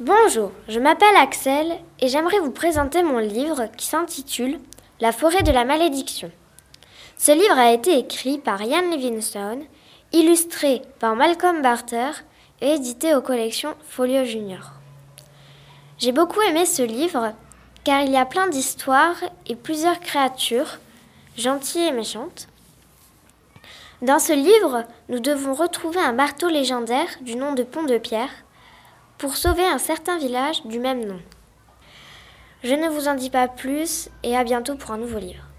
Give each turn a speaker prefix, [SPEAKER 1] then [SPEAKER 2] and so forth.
[SPEAKER 1] Bonjour, je m'appelle Axel et j'aimerais vous présenter mon livre qui s'intitule La forêt de la malédiction. Ce livre a été écrit par Ian Livingstone, illustré par Malcolm Barter et édité aux collections Folio Junior. J'ai beaucoup aimé ce livre car il y a plein d'histoires et plusieurs créatures, gentilles et méchantes. Dans ce livre, nous devons retrouver un marteau légendaire du nom de Pont de Pierre pour sauver un certain village du même nom. Je ne vous en dis pas plus et à bientôt pour un nouveau livre.